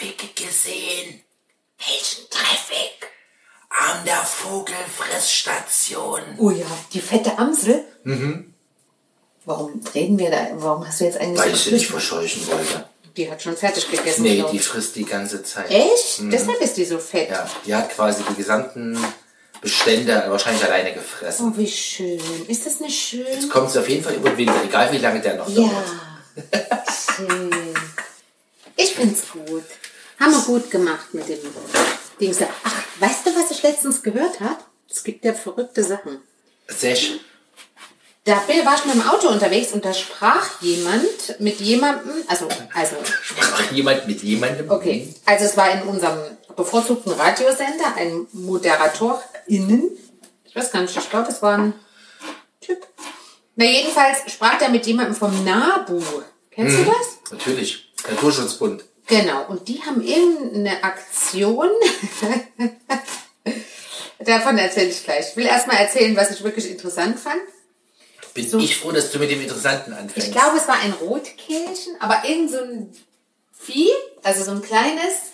Traffic gesehen. Welchen Traffic? An der Vogelfressstation. Oh ja, die fette Amsel. Warum reden wir da? Warum hast du jetzt eigentlich Weil ich sie nicht verscheuchen wollte. Die hat schon fertig gegessen. Nee, die frisst die ganze Zeit. Echt? Deshalb ist die so fett. Ja, die hat quasi die gesamten Bestände wahrscheinlich alleine gefressen. Oh, wie schön. Ist das nicht schön? Jetzt kommt sie auf jeden Fall über den Winter, egal wie lange der noch Ja. dauert. schön. Ich find's gut. Haben wir gut gemacht mit dem Dings. da. Ach, weißt du, was ich letztens gehört habe? Es gibt ja verrückte Sachen. Sech. Da bin- war ich mit dem Auto unterwegs und da sprach jemand mit jemandem, also, also, Sprach jemand mit jemandem? okay, also es war in unserem bevorzugten Radiosender ein ModeratorInnen, ich weiß gar nicht, ich glaube, es war ein Typ. Na, jedenfalls sprach der mit jemandem vom NABU. Kennst du das? Natürlich. Naturschutzbund. Genau, und die haben irgendeine Aktion. Davon erzähle ich gleich. Ich will erstmal erzählen, was ich wirklich interessant fand. Bin So. ich froh, dass du mit dem Interessanten anfängst. Ich glaube, es war ein Rotkehlchen, aber irgend so ein Vieh, also so ein kleines,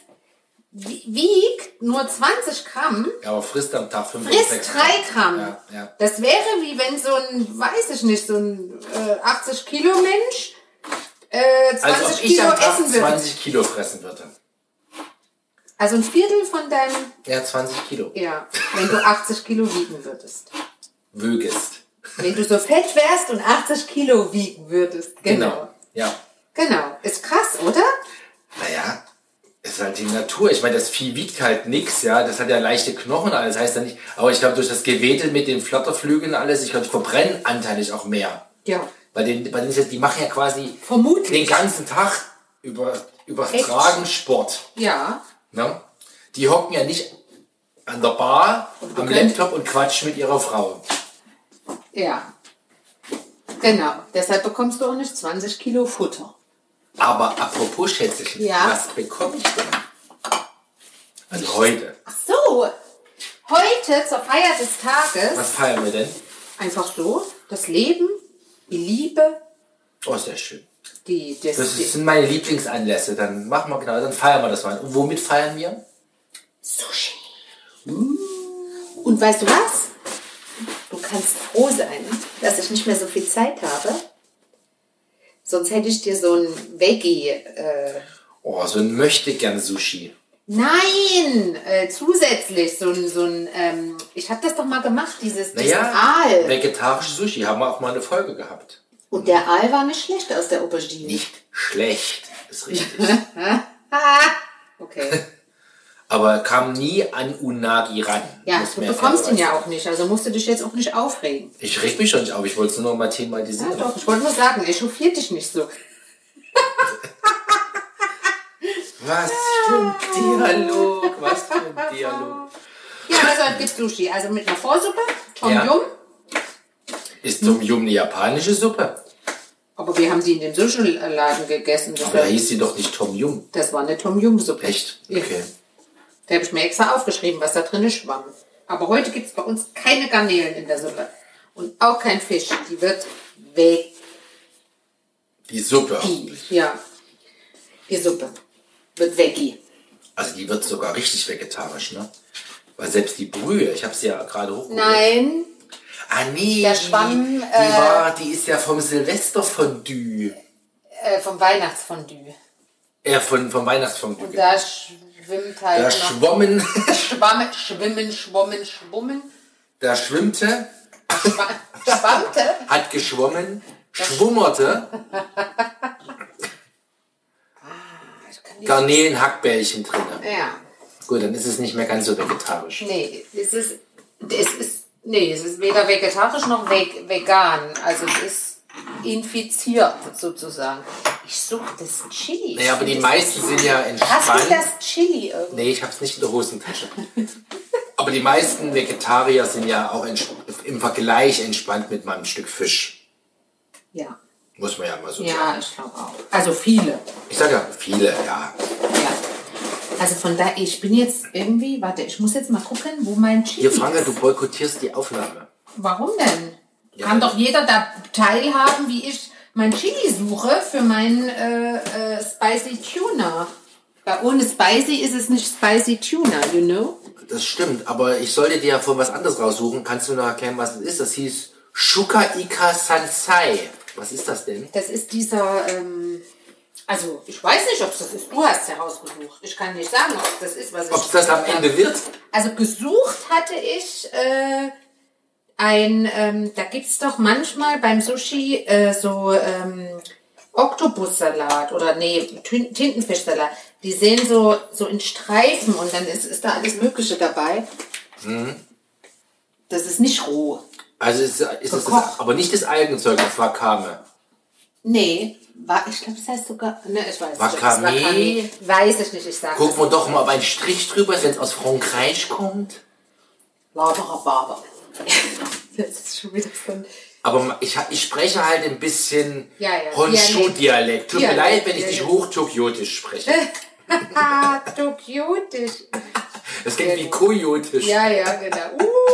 wie- wiegt nur 20 Gramm, Ja, aber frisst am Tag 5 frisst 3 Gramm. Ja, ja. Das wäre wie wenn so ein, weiß ich nicht, so ein äh, 80 Kilo Mensch äh, 20 Als ob ich Kilo am Tag essen würde. 20 Kilo fressen würde. Also ein Viertel von deinem, Ja, 20 Kilo. ja, wenn du 80 Kilo wiegen würdest. Wögest. Wenn du so fett wärst und 80 Kilo wiegen würdest. Genau. Ja. Genau. Ist krass, oder? Naja, ist halt die Natur. Ich meine, das Vieh wiegt halt nix, ja. Das hat ja leichte Knochen, alles heißt ja nicht. Aber ich glaube, durch das Gewedel mit den Flatterflügeln und alles, ich glaube, die verbrennen anteilig auch mehr. Ja. Bei den, bei denen ist ja, die machen ja quasi Vermutlich. den ganzen Tag über, übertragen Sport. Ja. Ne? Die hocken ja nicht an der Bar, am Laptop und quatschen mit ihrer Frau. Ja. Genau. Deshalb bekommst du auch nicht 20 Kilo Futter. Aber apropos Schätzelchen, Ja. was bekomme ich denn? Also heute. Ach so. Heute zur Feier des Tages Was feiern wir denn? einfach so das Leben, Liebe, Oh, sehr schön. die, das, Das sind meine Lieblingsanlässe. Dann machen wir genau, dann feiern wir das mal. Und womit feiern wir? Sushi. Und weißt du was? Du kannst froh sein, dass ich nicht mehr so viel Zeit habe. Sonst hätte ich dir so ein Veggie. Äh, Oh, so ein möchte gern Sushi. Nein, äh, zusätzlich so ein, so ein. Ähm, ich habe das doch mal gemacht, dieses, dieses Naja, Aal. vegetarisches Sushi haben wir auch mal eine Folge gehabt. Und der Aal war nicht schlecht aus der Aubergine. Nicht schlecht, ist richtig. Okay. Aber kam nie an Unagi ran. Ja, du bekommst ihn ja auch nicht, also musst du dich jetzt auch nicht aufregen. Ich reg mich schon nicht auf, ich wollte es nur noch mal Ja, thematisieren. doch, ich wollte nur sagen, echauffiert dich nicht so. Was für ein Dialog, was für ein Dialog. Ja, also es gibt Sushi, also mit einer Vorsuppe, Tom Ja. Yum. Ist Tom Yum eine japanische Suppe? Aber wir haben sie in dem Sushi-Laden gegessen. Das, Aber da war, hieß sie doch nicht Tom Yum. das war eine Tom Yum-Suppe. Echt? Ja. Okay. Da habe ich mir extra aufgeschrieben, was da drin schwamm. Aber heute gibt es bei uns keine Garnelen in der Suppe. Und auch kein Fisch. Die wird weg. Die Suppe. Ja. Die Suppe wird Veggie. Also die wird sogar richtig vegetarisch, ne? Weil selbst die Brühe, ich habe sie ja gerade hochgeholt. Nein, Ah nee, Der die, Schwamm, die, äh, war, die ist ja vom Silvesterfondue. äh, vom Weihnachtsfondue. Äh, von, vom Weihnachtsfondue. Und da schwimmt halt Da schwommen, Schwamm, schwimmen, schwommen, schwummen. da schwimmte, Schwa schwammte. hat geschwommen, schwummerte die- Garnelenhackbällchen drin. Ja. Gut, dann ist es nicht mehr ganz so vegetarisch. Nee, es ist, es ist, nee, es ist weder vegetarisch noch veg, vegan. Also es ist infiziert sozusagen. Ich suche das Chili. Naja, aber die meisten sind ja Hast entspannt. du das Chili irgendwie? Nee, ich hab's nicht in der Hosentasche. Aber die meisten Vegetarier sind ja auch im Vergleich entspannt mit meinem Stück Fisch. Ja. Muss man ja mal so sagen. Ja, ich glaube auch. Also viele. Ich sage ja, viele, ja. Ja. Also von da, ich bin jetzt irgendwie, warte, ich muss jetzt mal gucken, wo mein Chili Hier, Franka, ist. du boykottierst die Aufnahme. Warum denn? Ja. Kann doch jeder da teilhaben, wie ich mein Chili suche für meinen äh, äh, Spicy Tuna. Bei ohne Spicy ist es nicht Spicy Tuna, you know? Das stimmt, aber ich sollte dir ja von was anderes raussuchen. Kannst du noch erklären, was das ist? Das hieß Shuka Ika Sansai. Was ist das denn? Das ist dieser, ähm, also ich weiß nicht, ob es das ist. Du hast es herausgesucht. Ich kann nicht sagen, ob das ist, was ich Ob es das am Ende wird? Also gesucht hatte ich äh, ein, ähm, da gibt's doch manchmal beim Sushi äh, so ähm, Oktopussalat oder nee, Tin- Tintenfischsalat. Die sehen so, so in Streifen und dann ist, ist da alles Mögliche dabei. Mhm. Das ist nicht roh. Also ist, ist das, das aber nicht das Algenzeug, das Wakame. Nee, war, ich glaube, das heißt sogar, ne, ich weiß nicht. ob es Wakame. Wakame. Weiß ich nicht, ich sage Gucken wir doch mal, ob ein Strich drüber ist, wenn es aus Frankreich kommt. Lauterer Barber. das ist schon wieder so ein... Aber ich, ich spreche halt ein bisschen Ja, ja, Honshu-Dialekt. Tut mir leid, wenn ich ja. hochtokiotisch spreche. Tokiotisch. Das klingt wie kojotisch. Ja, ja, genau. Uh.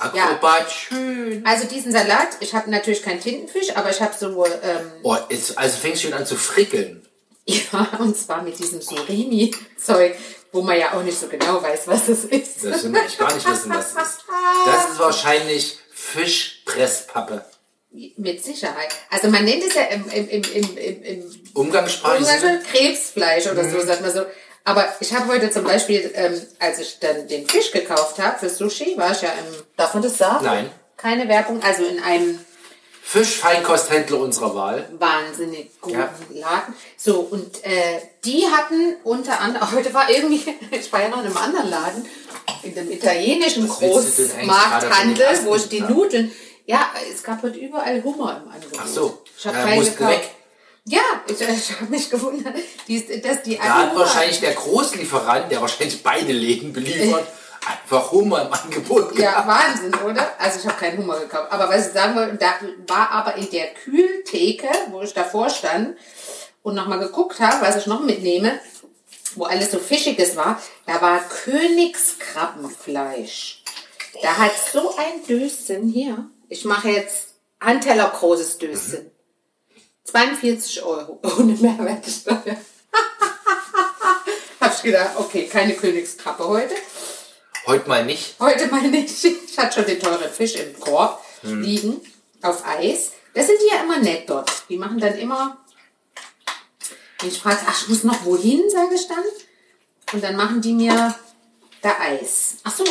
Akrobat, schön. Also diesen Salat, ich habe natürlich keinen Tintenfisch, aber ich habe so, ähm, Oh, jetzt, also fängst du schon an zu frickeln. ja, und zwar mit diesem Surimi-Zeug, wo man ja auch nicht so genau weiß, was es ist. Das will ich gar nicht wissen, was das ist. Das ist wahrscheinlich Fischpresspappe. Mit Sicherheit. Also man nennt es ja im, im, im, im, im. Ungarn Krebsfleisch oder so, sagt man so. Aber ich habe heute zum Beispiel, ähm, als ich dann den Fisch gekauft habe für Sushi, war ich ja im, darf man das sagen? Nein. Keine Werbung, also in einem Fischfeinkosthändler unserer Wahl. wahnsinnig guten Ja. Laden. So, und äh, die hatten unter anderem, heute war irgendwie, ich war ja noch in einem anderen Laden, in dem italienischen Was Großmarkthandel, wo ich die sagen? Nudeln, ja, es gab heute überall Hummer im Angebot. Ach so. Ich habe Ja, keinen gekauft. weg. Ja, ich, ich habe mich gewundert, die, dass die Da hat wahrscheinlich der Großlieferant, der wahrscheinlich beide Läden beliefert, einfach Hummer im Angebot Ja, gehabt. Wahnsinn, oder? Also ich habe keinen Hummer gekauft. Aber was ich sagen wollte, da war aber in der Kühltheke, wo ich davor stand und nochmal geguckt habe, was ich noch mitnehme, wo alles so Fischiges war, da war Königskrabbenfleisch. Da hat so ein Döschen hier. Ich mache jetzt Handteller großes Döschen. 42 Euro ohne Mehrwertsteuer. Hab ich gedacht, okay, keine Königskrabbe heute. Heute mal nicht. Heute mal nicht. Ich hatte schon den teuren Fisch im Korb liegen, auf Eis. Das sind die ja immer nett dort. Die machen dann immer, wenn ich frage, ach, ich muss noch wohin, sage ich dann. Und dann machen die mir da Eis. Ach so,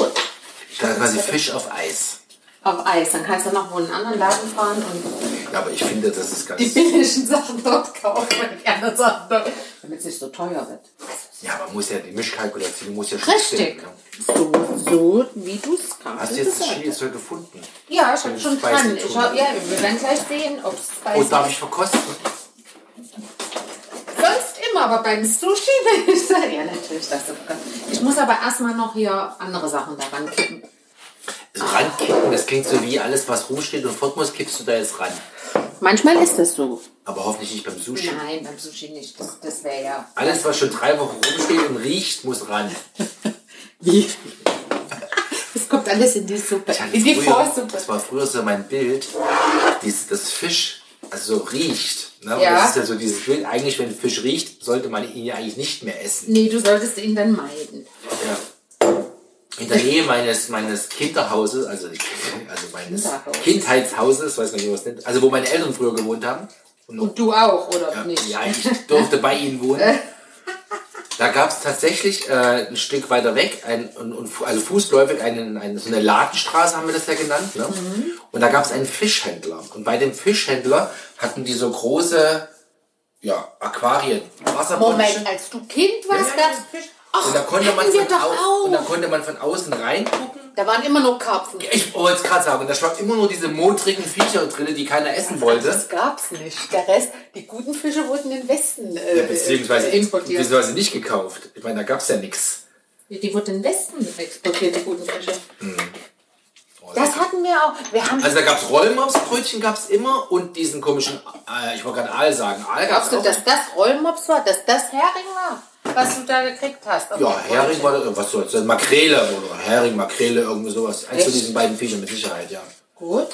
Da quasi Fisch auf Eis. Auf Eis. Dann kannst du noch wohl in einen anderen Laden fahren und Ja, aber ich finde, das ist ganz. die billigen Sachen dort kaufen und die anderen Sachen dort, damit es nicht so teuer wird. Ja, man muss ja die Mischkalkulation muss ja schon Richtig. stimmen, ne? So, so wie du es gerade Hast du jetzt das Chili gefunden? Ja, ich habe es schon dran. Ich hab, ja, wir werden gleich sehen, ob es Oh, spicy darf ich verkosten? Sonst immer, aber beim Sushi will ich sagen. Ja, natürlich, das ist Ich muss aber erstmal noch hier andere Sachen daran kippen. So rankippen, das klingt so wie alles, was rumsteht und fort muss, kippst du da jetzt ran. Manchmal ist das so. Aber hoffentlich nicht beim Sushi. Nein, beim Sushi nicht. Das, das wäre ja. Alles, was schon drei Wochen rumsteht und riecht, muss ran. Wie? Es kommt alles in die Suppe. In die früher, Vorsuppe. das war früher so mein Bild, dies, das Fisch also so riecht. Ne? Ja. Das ist ja so dieses Bild, eigentlich wenn Fisch riecht, sollte man ihn ja eigentlich nicht mehr essen. Nee, du solltest ihn dann meiden. Der Nähe meines, meines Kinderhauses, also, also meines Kinderhaus. Kindheitshauses, weiß nicht, wie man es nennt, also wo meine Eltern früher gewohnt haben. Und Und du auch, oder ja, nicht? ja, ich durfte bei ihnen wohnen. Da gab es tatsächlich äh, ein Stück weiter weg, ein, und, und, also fußläufig, einen, eine, so eine Ladenstraße haben wir das ja genannt. Ne? Mhm. Und da gab es einen Fischhändler. Und bei dem Fischhändler hatten die so große ja, Aquarien, Wasserbrunnen. Moment, als du Kind warst, Ja, gab es. Fisch. Ach, Und da konnte man von doch au- und da konnte man von außen reingucken. Da waren immer nur Karpfen. Ich wollte es gerade sagen, da schwammen immer nur diese modrigen Viecher drin, die keiner essen wollte. Das gab's nicht. Der Rest, die guten Fische wurden in den Westen äh, Ja, beziehungsweise, äh, exportiert. beziehungsweise nicht gekauft. Ich meine, da gab es ja nichts. Die wurden in den Westen exportiert, die guten Fische. Mhm. Das hatten wir auch. Wir haben Also da gab es Rollmopsbrötchen gab's immer und diesen komischen, äh, ich wollte gerade Aal sagen. Aal gab's Glaubst du, auch. dass das Rollmops war, dass das Hering war, was du da gekriegt hast? ja, Hering war das, was soll's, Makrele oder Hering, Makrele, irgendwie sowas. Eins von diesen beiden Viechern mit Sicherheit, ja. Gut,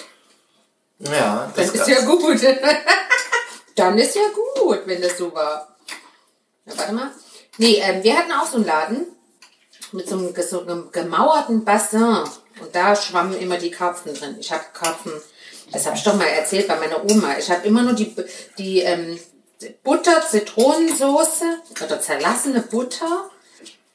Ja, das das ist ja gut. Dann ist ja gut, wenn das so war. Ja, warte mal. Nee, ähm, wir hatten auch so einen Laden mit so einem, so einem gemauerten Bassin. Und da schwammen immer die Karpfen drin. Ich habe Karpfen, das habe ich doch mal erzählt bei meiner Oma. Ich habe immer nur die, die ähm, Butter, Zitronensoße oder zerlassene Butter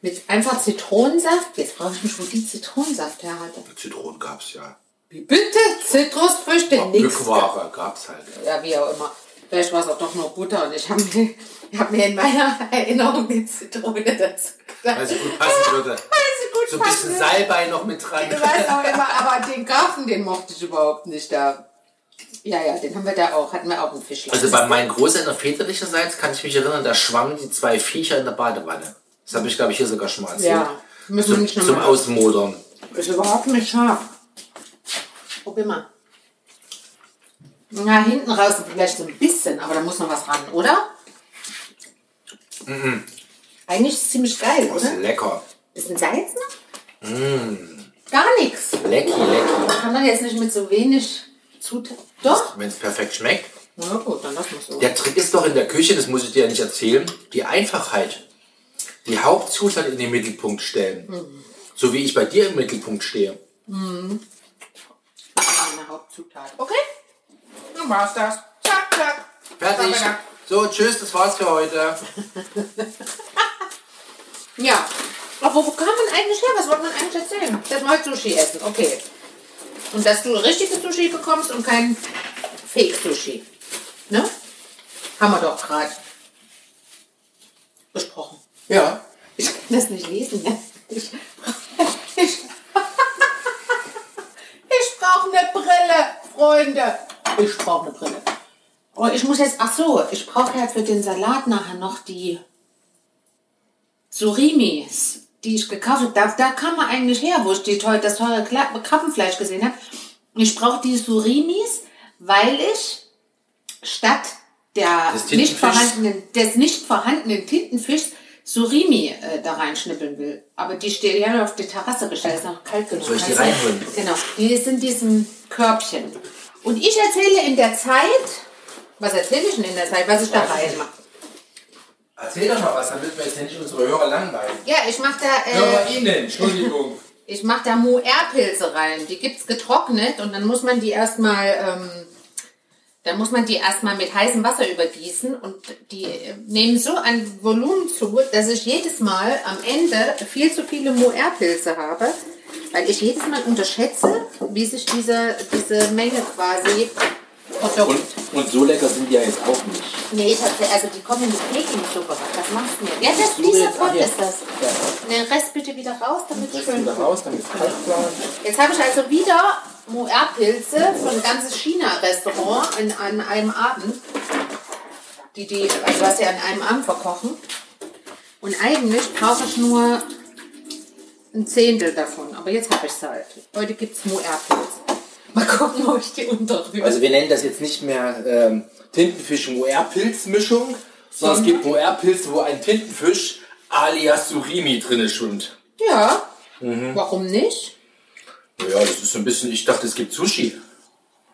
mit einfach Zitronensaft. Jetzt frage ich mich, wo die Zitronensaft her hatte. Zitronen gab's ja. Wie bitte? Zitrusfrüchte, nix. Bückware gab's halt. Ja, wie auch immer. Vielleicht war es auch doch nur Butter und ich habe mir, hab mir in meiner Erinnerung die Zitrone dazu gedacht. Also gut passen würde. Weil sie gut So ein bisschen. Salbei noch mit dran. Ich weiß auch immer, aber den Karpfen, den mochte ich überhaupt nicht da. Ja, ja, den haben wir da auch, hatten wir auch einen Fischladen. Also bei meinen Großeltern väterlicherseits kann ich mich erinnern, da schwammen die zwei Viecher in der Badewanne. Das habe ich, glaube ich, hier sogar schon mal erzählt. Ja, müssen wir zum, nicht zum. Ausmodern. Ist überhaupt nicht scharf. Probier mal. Na, hinten raus vielleicht so ein bisschen, aber da muss noch was ran, oder? Eigentlich ist es ziemlich geil, Das oder? ist lecker. Bisschen Salz noch? Gar nichts. Lecki, lecki. Kann man jetzt nicht mit so wenig Zutaten. Doch? Wenn es perfekt schmeckt. Na gut, dann lass mal so. Der Trick ist doch in der Küche, das muss ich dir ja nicht erzählen, die Einfachheit. Die Hauptzutat in den Mittelpunkt stellen. So wie ich bei dir im Mittelpunkt stehe. Eine Hauptzutat. Okay? Dann war's das. Zack, zack. Fertig. So, tschüss, das war's für heute. Ja. Aber wo kam man eigentlich her? Was wollte man eigentlich erzählen? Wir heute Sushi essen. Okay. Und dass du richtiges Sushi bekommst und kein Fake-Sushi. Ne? Haben wir doch gerade besprochen. Ja. Ich kann das nicht lesen. Ne? Ich, ich, ich brauche eine Brille, Freunde. Ich brauche eine Brille. Oh, ich muss jetzt, ach so, ich brauche ja für den Salat nachher noch die Surimis, die ich gekauft habe. Da, da kam man eigentlich her, wo ich die teure, das teure Krabbenfleisch gesehen habe. Ich brauche die Surimis, weil ich statt der Des nicht vorhandenen, des nicht vorhandenen Tintenfischs Surimi äh, da reinschnippeln will. Aber die steht ja auf die Terrasse gestellt, ist noch kalt genug. Soll ich die reinholen? Genau, die ist in diesem Körbchen. Und ich erzähle in der Zeit, was erzähle ich denn in der Zeit, was ich da reinmache? Erzähl doch mal was, damit wir jetzt nicht unsere Hörer langweilen. Ja, ich mache da, äh, Hörerinnen, Entschuldigung. ich mach da Moer-Pilze rein. Die gibt's getrocknet und dann muss man die erstmal, ähm, dann muss man die erstmal mit heißem Wasser übergießen und die äh, nehmen so ein Volumen zu, dass ich jedes Mal am Ende viel zu viele Moer-Pilze habe, weil ich jedes Mal unterschätze, wie sich diese, diese Menge quasi verdoppelt. und so lecker sind die ja jetzt auch nicht. Nee, ich hab, also die kommen in die Peking-Suppe. Was machst du denn? Ja, das, dieser jetzt? Pot hier. ist das. Den Rest bitte wieder raus, damit es schön raus, damit es kalt bleibt. Jetzt habe ich also wieder Moer-Pilze von ganzes China-Restaurant in, an einem Abend. Die, die, also was sie an einem Abend verkochen. Und eigentlich brauche ich nur ein Zehntel davon. Aber jetzt habe ich es halt. Heute gibt es Moer-Pilze. Mal gucken, ob ich die unterrühre. Also wir nennen das jetzt nicht mehr ähm, Tintenfisch-Moer-Pilz-Mischung, sondern es gibt Moer-Pilze, wo ein Tintenfisch alias Surimi drin schwimmt. ja, Mhm. warum nicht? Ja, das ist so ein bisschen, ich dachte, es gibt Sushi.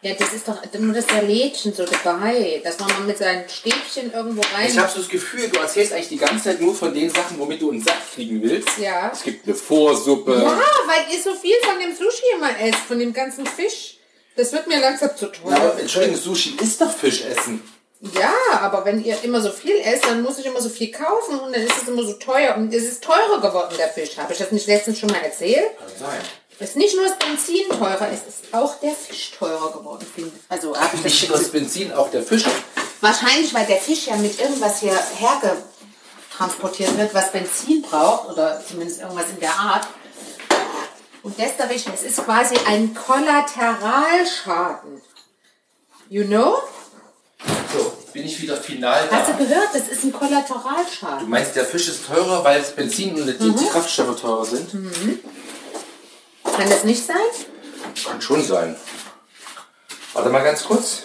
Ja, das ist doch nur das Lädchen so dabei, dass man mal mit seinen Stäbchen irgendwo rein. Ich habe so das Gefühl, du erzählst eigentlich die ganze Zeit nur von den Sachen, womit du einen Sack kriegen willst. Ja. Es gibt eine Vorsuppe. Ja, weil ihr so viel von dem Sushi immer esst, von dem ganzen Fisch. Das wird mir langsam zu teuer. Aber Entschuldigung, Sushi ist doch Fischessen. Ja, aber wenn ihr immer so viel esst, dann muss ich immer so viel kaufen und dann ist es immer so teuer. Und es ist teurer geworden, der Fisch. Habe ich das nicht letztens schon mal erzählt? Kann sein. Es ist nicht nur das Benzin teurer, es ist auch der Fisch teurer geworden. finde ich. Also habe ich das Nicht nur das Benzin, auch der Fisch. Wahrscheinlich, weil der Fisch ja mit irgendwas hier hergetransportiert wird, was Benzin braucht oder zumindest irgendwas in der Art. Und das ich, es ist quasi ein Kollateralschaden. You know? So, bin ich wieder final Hast du da. gehört? Das ist ein Du Kollateralschaden. meinst, der Fisch ist teurer, weil das Benzin und die, die Kraftstoffe teurer sind? Kann das nicht sein? Kann schon sein. Warte mal ganz kurz.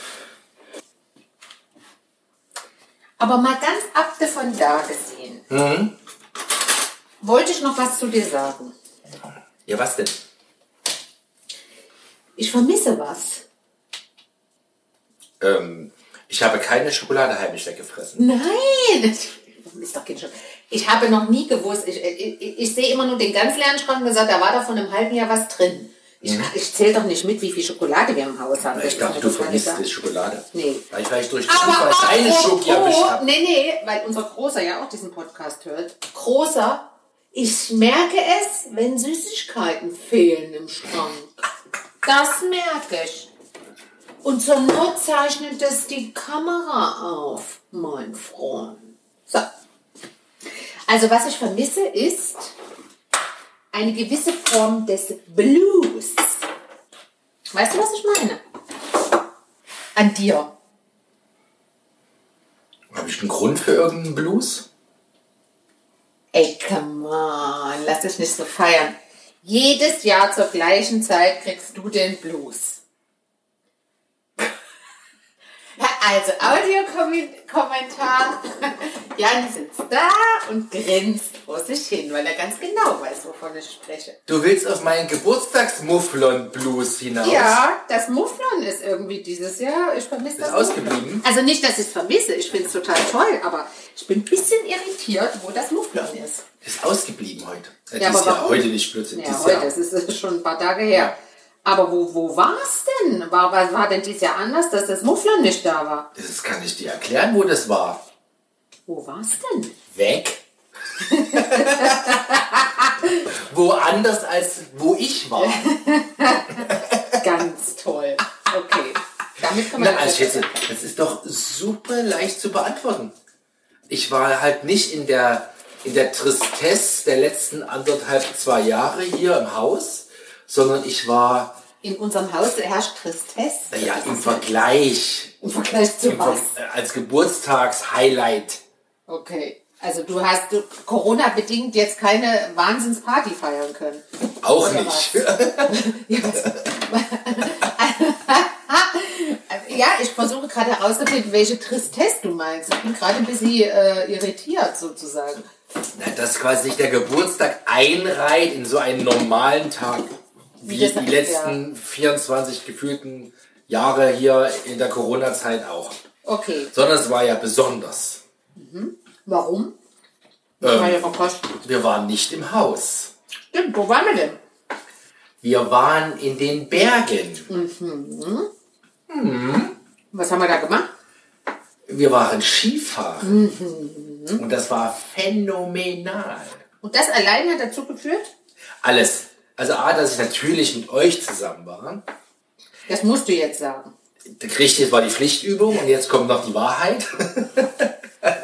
Aber mal ganz ab von da gesehen. Wollte ich noch was zu dir sagen? Ja, was denn? Ich vermisse was. Ähm, ich habe keine Schokolade heimlich weggefressen. Nein! ist doch kein Schokolade. Ich habe noch nie gewusst, ich, ich, ich sehe immer nur den ganz leeren Schrank und gesagt, da war da vor einem halben Jahr was drin. Ich, ich zähle doch nicht mit, wie viel Schokolade wir im Haus haben. Ich dachte, du das vermisst die Schokolade. Nee. Weil ich vielleicht durch Aber Zufall deine apropos, habe. nee, nee, weil unser Großer ja auch diesen Podcast hört. Großer, ich merke es, wenn Süßigkeiten fehlen im Schrank. Das merke ich. Und zur Not zeichnet das die Kamera auf, mein Freund. So. Also was ich vermisse ist eine gewisse Form des Blues. Weißt du, was ich meine? An dir. Habe ich einen Grund für irgendeinen Blues? Ey, come on, lass dich nicht so feiern. Jedes Jahr zur gleichen Zeit kriegst du den Blues. Also, Audiokommentar. Jan sitzt da und grinst vor sich hin, weil er ganz genau weiß, wovon ich spreche. Du willst auf meinen Geburtstagsmufflon-Blues hinaus? Ja, das Mufflon ist irgendwie dieses Jahr, ich vermisse das. Ist ausgeblieben? Also nicht, dass ich es vermisse, ich finde es total toll, aber ich bin ein bisschen irritiert, wo das Mufflon ist. Ist ausgeblieben heute. Äh, Ja, dieses aber Jahr, warum? heute nicht Blödsinn. Ja, heute, Jahr. das ist schon ein paar Tage her. Aber wo, wo war es denn? War, war, war denn dieses Jahr anders, dass das Mufflon nicht da war? Das kann ich dir erklären, wo das war. Wo war es denn? Weg. Woanders als wo ich war. Ganz toll. Okay. Damit kann man Na, also Schätze, das ist doch super leicht zu beantworten. Ich war halt nicht in der, in der Tristesse der letzten anderthalb, zwei Jahre hier im Haus, sondern ich war, in unserem Haus herrscht Tristesse. naja, im Vergleich, Im Vergleich zu im Ver was? äh, als Geburtstagshighlight. Okay. Also du hast Corona-bedingt jetzt keine Wahnsinnsparty feiern können. Auch Oder nicht. Ja, was- ja, ich versuche gerade herauszufinden, welche Tristesse du meinst. Ich bin gerade ein bisschen äh, irritiert sozusagen. Na, dass quasi sich der Geburtstag einreiht in so einen normalen Tag, wie das- die letzten 24 gefühlten Jahre hier in der Corona-Zeit auch. Okay. Sondern es war ja besonders. Warum? Ähm, War ja. Wir waren nicht im Haus. Stimmt, wo waren wir denn? Wir waren in den Bergen. Was haben wir da gemacht? Wir waren Skifahren. Mhm. Und das war phänomenal. Und das allein hat dazu geführt? Alles. Also A, dass ich natürlich mit euch zusammen war. Das musst du jetzt sagen. Richtig, war die Pflichtübung und jetzt kommt noch die Wahrheit.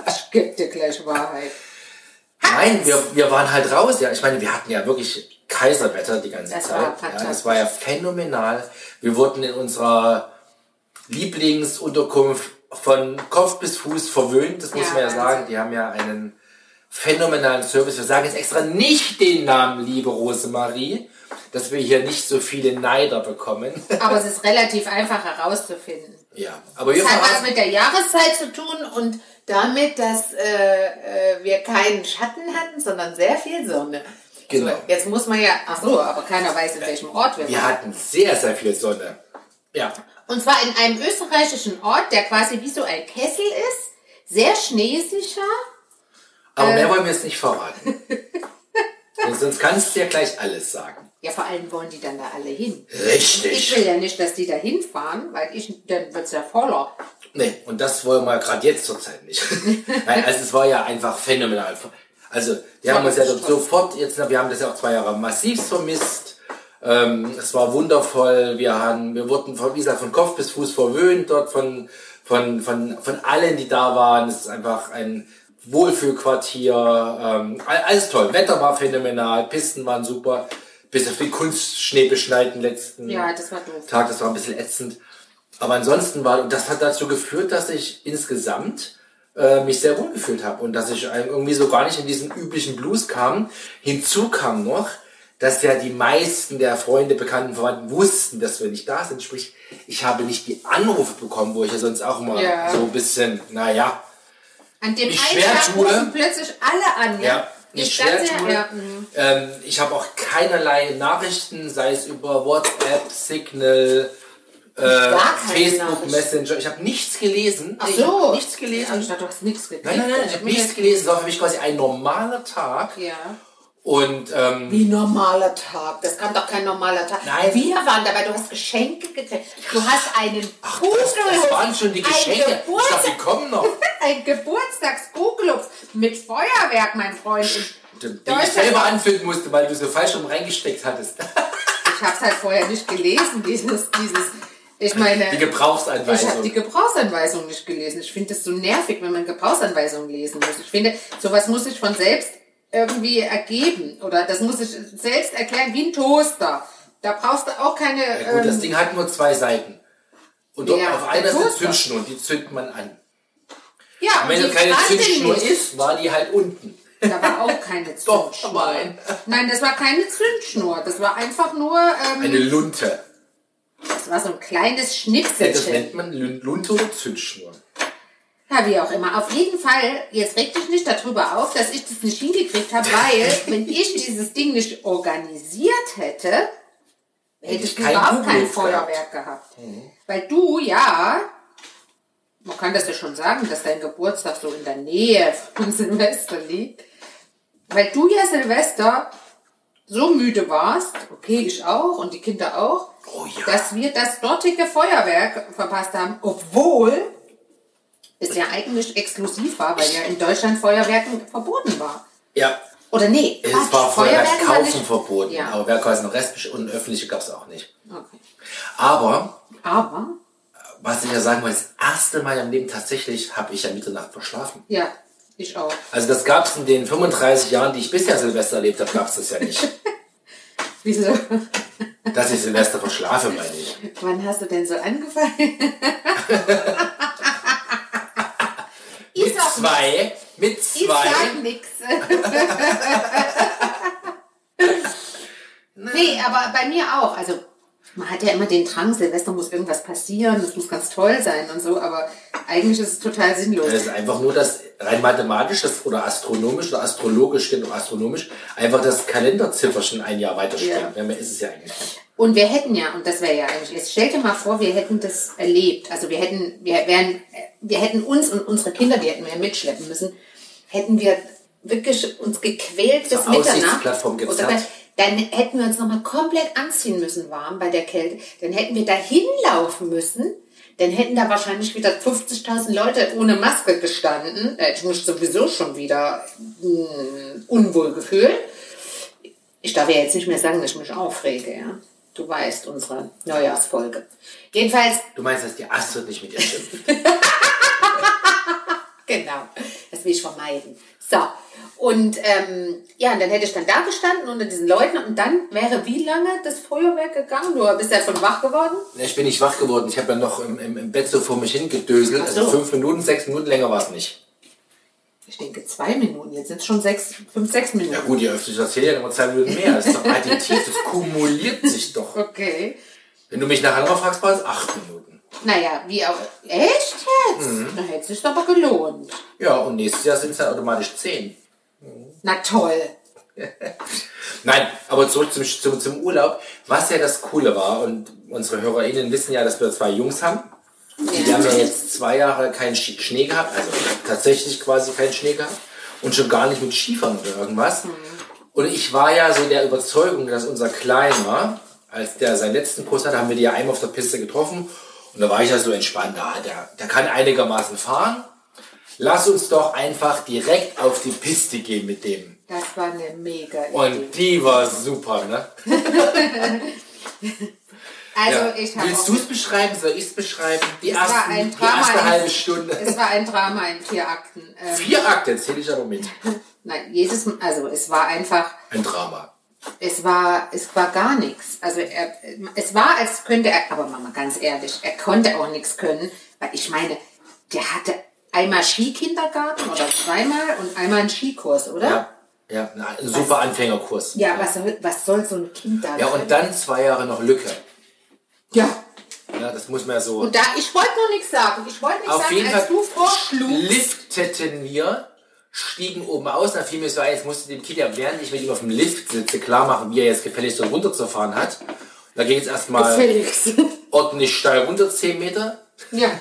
Ich geb dir gleich Wahrheit. Nein, wir, wir waren halt raus. Ja, ich meine, wir hatten ja wirklich Kaiserwetter die ganze Das Zeit. war ja, das war ja phänomenal. Wir wurden in unserer Lieblingsunterkunft von Kopf bis Fuß verwöhnt. Das muss Ja, man ja sagen. Die haben ja einen phänomenalen Service. Wir sagen jetzt extra nicht den Namen, liebe Rosemarie, dass wir hier nicht so viele Neider bekommen. Aber es ist relativ einfach herauszufinden. ja, aber wir Das hat was mit der Jahreszeit zu tun und damit, dass äh, äh, wir keinen Schatten hatten, sondern sehr viel Sonne. Genau. So, jetzt muss man ja, ach so, aber keiner weiß, in welchem Ort wir wir waren. hatten sehr, sehr viel Sonne. Ja, Und zwar in einem österreichischen Ort, der quasi wie so ein Kessel ist, sehr schneesicher. Aber Äh. mehr wollen wir jetzt nicht verraten. Sonst kannst du ja gleich alles sagen. Ja, vor allem wollen die dann da alle hin. Ich Richtig. will ja nicht, dass die da hinfahren, weil ich, dann wird's ja voller. Nee, und das wollen wir gerade jetzt zurzeit nicht. Nein, also es war ja einfach phänomenal. Also, wir haben uns ja Toll. sofort jetzt, wir haben das ja auch zwei Jahre massiv vermisst. Ähm, es war wundervoll. Wir haben, wir wurden von, wie gesagt, von Kopf bis Fuß verwöhnt dort von, von, von, von allen, die da waren. Es ist einfach ein Wohlfühlquartier. Ähm, all- alles toll. Wetter war phänomenal. Pisten waren super. Bis auf den Kunstschnee beschneiten letzten Ja, das. Tag, das war ein bisschen ätzend. Aber ansonsten war, und das hat dazu geführt, dass ich insgesamt äh, mich sehr wohl gefühlt habe und dass ich irgendwie so gar nicht in diesen üblichen Blues kam. Hinzu kam noch, dass ja die meisten der Freunde, Bekannten, Verwandten wussten, dass wir nicht da sind. Sprich, ich habe nicht die Anrufe bekommen, wo ich ja sonst auch immer Ja. so ein bisschen, naja, An dem Mich einen Tag rufen plötzlich alle an, ja? Ja, Ich schwer tue. ja, mhm. Ähm, ich habe auch keinerlei Nachrichten, sei es über WhatsApp, Signal, äh, Facebook. Messenger. Ich habe nichts gelesen. Ach Ich so. nichts gelesen. Ich dachte, du hast nichts gekriegt. Nein, nein, nein, ich habe nichts gelesen. Es war für mich quasi ein normaler Tag. Ja. Und ähm, Wie normaler Tag. Das kann doch kein normaler Tag. Nein. Wir waren dabei, du hast Geschenke gekriegt. Du hast einen ach, das, das waren schon die Geschenke. Ein, Ich dachte, die kommen noch. ein Geburtstagskugelupf mit Feuerwerk, mein Freund. Die ich Deutschland- selber anfüllen musste, weil du so falsch rum reingesteckt hattest. Ich habe es halt vorher nicht gelesen, dieses, dieses, ich meine, Die ich habe Gebrauchsanweisung. die Gebrauchsanweisung nicht gelesen. Ich finde es so nervig, wenn man Gebrauchsanweisungen lesen muss. Ich finde, sowas muss sich von selbst irgendwie ergeben oder das muss sich selbst erklären wie ein Toaster. Da brauchst du auch keine. Ja, gut, das ähm, Ding hat nur zwei Seiten. Und dort Ja, auf einer Toaster. Zündschnur, die zündet man an. ja, Und wenn das keine Zündschnur nicht. ist, war die halt unten. Da war auch keine Doch, Zündschnur. aber ein- Nein, das war keine Zündschnur. Das war einfach nur, ähm, Eine Lunte. das war so ein kleines Das Schnipselchen. nennt man Lun- Lunte oder Zündschnur. Ja, wie auch immer. Auf jeden Fall, jetzt reg dich nicht darüber auf, dass ich das nicht hingekriegt habe, weil, wenn ich dieses Ding nicht organisiert hätte, hätte ich kein überhaupt kein Google Feuerwerk gehabt. Weil du, ja, man kann das ja schon sagen, dass dein Geburtstag so in der Nähe von Silvester liegt. Weil du ja Silvester so müde warst, okay, ich auch und die Kinder auch, Oh ja. dass wir das dortige Feuerwerk verpasst haben, obwohl es ja eigentlich exklusiv war, weil ja in Deutschland Feuerwerken verboten war. Ja, Oder nee, es Quatsch, war Feuerwerk kaufen nicht- verboten. Ja, Aber Werkhaus noch restlich und öffentliche gab es auch nicht. okay. Aber, Aber, was ich ja sagen wollte, das erste Mal im Leben tatsächlich habe ich ja Mitternacht verschlafen. ja, ich auch. Also das gab es in den 35 Jahren, die ich bisher Silvester erlebt habe, gab es das ja nicht. Wieso? Dass ich Silvester verschlafe, meine ich. Wann hast du denn so angefangen? Mit ich zwei, mit ich zwei. sag nix. nee, aber bei mir auch. Also, man hat ja immer den Drang, Silvester muss irgendwas passieren, das muss ganz toll sein und so, aber eigentlich ist es total sinnlos. Das ist einfach nur das rein mathematisch das, oder astronomisch oder astrologisch, auch astronomisch, einfach das Kalenderzifferchen ein Jahr weiterspringen. Ja. Mehr ist es ja eigentlich nicht. Und wir hätten ja, und das wäre ja eigentlich, jetzt stell dir mal vor, wir hätten das erlebt. Also wir hätten, wir wären, wir hätten uns und unsere Kinder, die hätten wir mitschleppen müssen, hätten wir wirklich uns gequält bis Mitternacht. Aussichtsplattform gezerrt. Dann, hätten wir uns nochmal komplett anziehen müssen warm bei der Kälte. Dann hätten wir da hinlaufen müssen. Dann hätten da wahrscheinlich wieder 50.000 Leute ohne Maske gestanden. Hätte ich mich sowieso schon wieder mh, unwohl gefühlt. Ich darf ja jetzt nicht mehr sagen, dass ich mich aufrege, ja. Du weißt, unsere Neujahrsfolge. Jedenfalls, Du meinst, dass die Astrid nicht mit dir stimmt? genau, will ich vermeiden. So, und ähm, ja, und dann hätte ich dann da gestanden unter diesen Leuten und dann wäre wie lange das Feuerwerk gegangen? Du bist ja schon wach geworden? ich bin nicht wach geworden. Ich habe ja noch im, im, im Bett so vor mich hingedöselt. Ach so. Also fünf Minuten, sechs Minuten länger war es nicht. Ich denke zwei Minuten, jetzt sind es schon sechs, fünf, sechs Minuten. Ja gut, öfter ich das dann immer zwei Minuten mehr. Das ist doch additiv, das kumuliert sich doch. Okay. Wenn du mich nachher noch fragst, war es acht Minuten. Naja, wie auch. Echt jetzt? Mhm. Da hätte es sich aber gelohnt. Ja, und nächstes Jahr sind es dann automatisch zehn. Na toll. Nein, aber zurück zum, zum, zum Urlaub. Was ja das Coole war, und unsere HörerInnen wissen ja, dass wir zwei Jungs haben. Die haben ja jetzt zwei Jahre keinen Sch- Schnee gehabt, also tatsächlich quasi keinen Schnee gehabt. Und schon gar nicht mit Skifahren oder irgendwas. Und ich war ja so der Überzeugung, dass unser Kleiner, als der seinen letzten Kurs hatte, haben wir die ja einmal auf der Piste getroffen. Und da war ich ja so entspannt, ah, der, der kann einigermaßen fahren. Lass uns doch einfach direkt auf die Piste gehen mit dem. Das war eine mega Idee. Und die war super, ne? Also Ja. ich habe Willst du es beschreiben? Soll ich es beschreiben? Die, ersten, erste halbe Stunde. Es war ein Drama in vier Akten. Ähm, Vier Akte zähle ich aber mit. nein, jedes Mal, also es war einfach, Ein Drama. Es war, es war gar nichts. Also er, es war, als könnte er, aber Mama, ganz ehrlich, er konnte auch nichts können, weil ich meine, der hatte einmal Skikindergarten oder zweimal und einmal einen Skikurs, oder? Ja, ja ein super Anfängerkurs. Ja, was soll, was soll so ein Kind da Ja, und dann zwei Jahre noch Lücke. Ja. Ja, das muss man ja so. Und da, ich wollte nur nichts sagen. Ich wollte nichts Auf sagen, jeden als Fall du vorschlugst. lifteten wir, stiegen oben aus, da fiel mir so ein, jetzt musste dem Kind ja, während ich mit ihm auf dem Lift sitze, klar machen, wie er jetzt gefälligst so runterzufahren hat. Da ging es erstmal ordentlich steil runter, 10 Meter. Ja.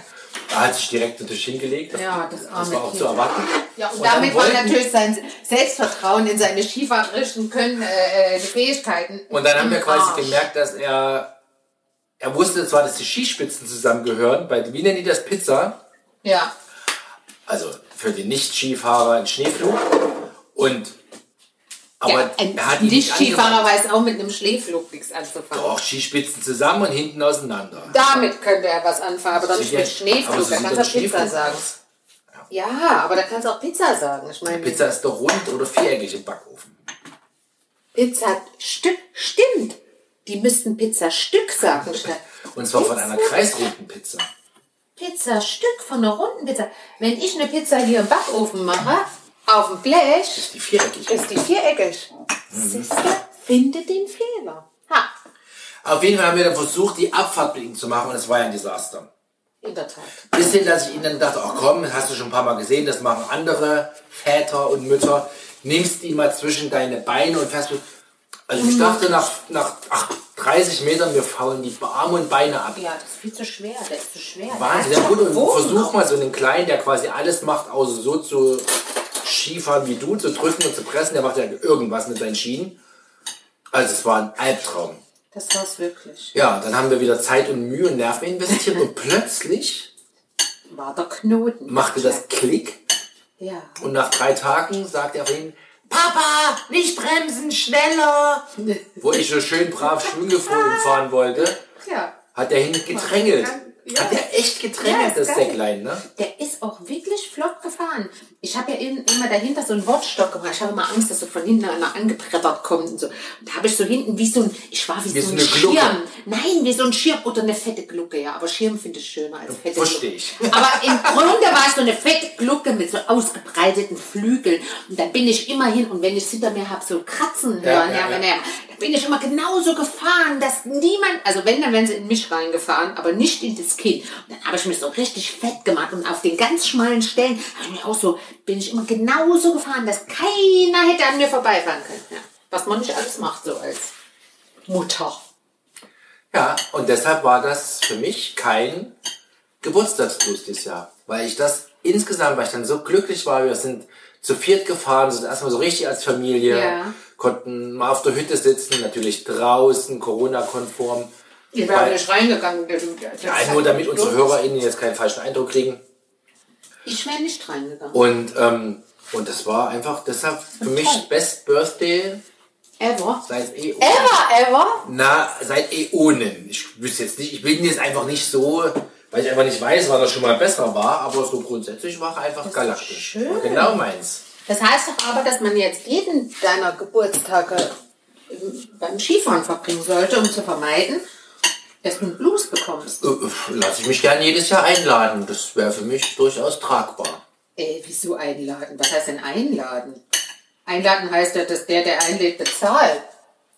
Da hat sich direkt natürlich hingelegt. Ja, das arme Das war auch Kind. zu erwarten. Ja, und, Und damit war natürlich sein Selbstvertrauen in seine skifahrerischen Können, äh, äh, Fähigkeiten. Und dann haben wir quasi Arsch. gemerkt, dass er, er wusste zwar, dass die Skispitzen zusammengehören, bei, wie nennen die das, Pizza? Ja. Also für den Nicht-Skifahrer ein Schneeflug. Und, aber ja, ein er hat ihn nicht Nicht-Skifahrer angewandt. weiß auch mit einem Schneeflug nichts anzufangen. Doch, Skispitzen zusammen und hinten auseinander. Damit könnte er was anfangen, aber doch nicht mit Schneeflug. So Da kannst du Pizza sagen. aus. Ja, aber da kannst du auch Pizza sagen. Ich meine, Pizza ist doch rund oder viereckig im Backofen. Pizza Stück, stimmt. Die müssten Pizza Stück sagen. Und zwar von einer kreisrunden Pizza. Pizza Stück von einer runden Pizza. Wenn ich eine Pizza hier im Backofen mache, auf dem Blech, Ist die viereckig. ist die viereckig. Siehst du? Finde den Fehler. Ha, Auf jeden Fall haben wir dann versucht, die Abfahrt mit ihm zu machen und es war ja ein Desaster. in der Tat. Bis hin, dass ich ihnen dann dachte, ach komm, das hast du schon ein paar Mal gesehen, das machen andere Väter und Mütter. Nimmst ihn mal zwischen deine Beine und fährst mit. Also ich dachte nach, nach ach, 30 Metern, wir faulen die Arme und Beine ab. Ja, das ist viel zu schwer. Der ist zu schwer. Wahnsinn, ja gut, und versuch mal so einen Kleinen, der quasi alles macht, außer so zu Skifahren wie du, zu drücken und zu pressen, der macht ja irgendwas mit seinen Schienen. Also es war ein Albtraum. Das war's wirklich. Ja, dann haben wir wieder Zeit und Mühe und Nerven investiert und plötzlich War der Knoten. machte das Klick Ja. und nach drei Tagen sagte er vorhin, Papa, nicht bremsen, schneller! Wo ich so schön brav Schwingefolgen fahren wollte, Ja. hat er hin gedrängelt. Ja. Hat er echt gedrängelt, Ja, das. Säcklein, ne? Der ist auch wirklich flott gefahren. Ich habe ja in- immer dahinter so einen Wortstock gemacht. Ich habe immer Angst, dass so von hinten einer angebrettert kommt und so. Und da habe ich so hinten wie so ein, ich war wie, Wie so ein eine Glucke. Schirm. Nein, wie so ein Schirm oder eine fette Glucke, ja. Aber Schirm finde ich schöner als fette Versteh Glucke. ich. Aber im Grunde war es so eine fette Glucke mit so ausgebreiteten Flügeln. Und da bin ich immer hin und wenn ich es hinter mir habe, so kratzen Ja, hören, ja, ja, wenn ja. Bin ich immer genauso gefahren, dass niemand, also wenn, dann wären sie in mich reingefahren, aber nicht in das Kind. Und dann habe ich mich so richtig fett gemacht und auf den ganz schmalen Stellen ich mich auch so, bin ich immer genauso gefahren, dass keiner hätte an mir vorbeifahren können. Ja. Was man nicht alles macht, so als Mutter. Ja, und deshalb war das für mich kein Geburtstagsgruß dieses Jahr. Weil ich das insgesamt, weil ich dann so glücklich war, wir sind zu viert gefahren, sind erstmal so richtig als Familie, Ja. konnten mal auf der Hütte sitzen, natürlich draußen, Corona-konform. Ihr wäre nicht reingegangen. Ja, nur damit unsere HörerInnen jetzt keinen falschen Eindruck kriegen. Ich wäre nicht reingegangen. Und, ähm, und das war einfach deshalb für mich toll. Best Birthday Ever. seit Äonen. Ever, ever. Na, seit Äonen. Ich wüsste jetzt nicht, ich bin jetzt einfach nicht so, weil ich einfach nicht weiß, wann das schon mal besser war, aber so grundsätzlich war einfach galaktisch. schön. War Genau meins. Das heißt doch aber, dass man jetzt jeden deiner Geburtstage ähm, beim Skifahren verbringen sollte, um zu vermeiden, dass du einen Blues bekommst. Äh, Lass ich mich gern jedes Jahr einladen. Das wäre für mich durchaus tragbar. Ey, wieso einladen? Was heißt denn einladen? Einladen heißt ja, dass der, der einlädt, bezahlt.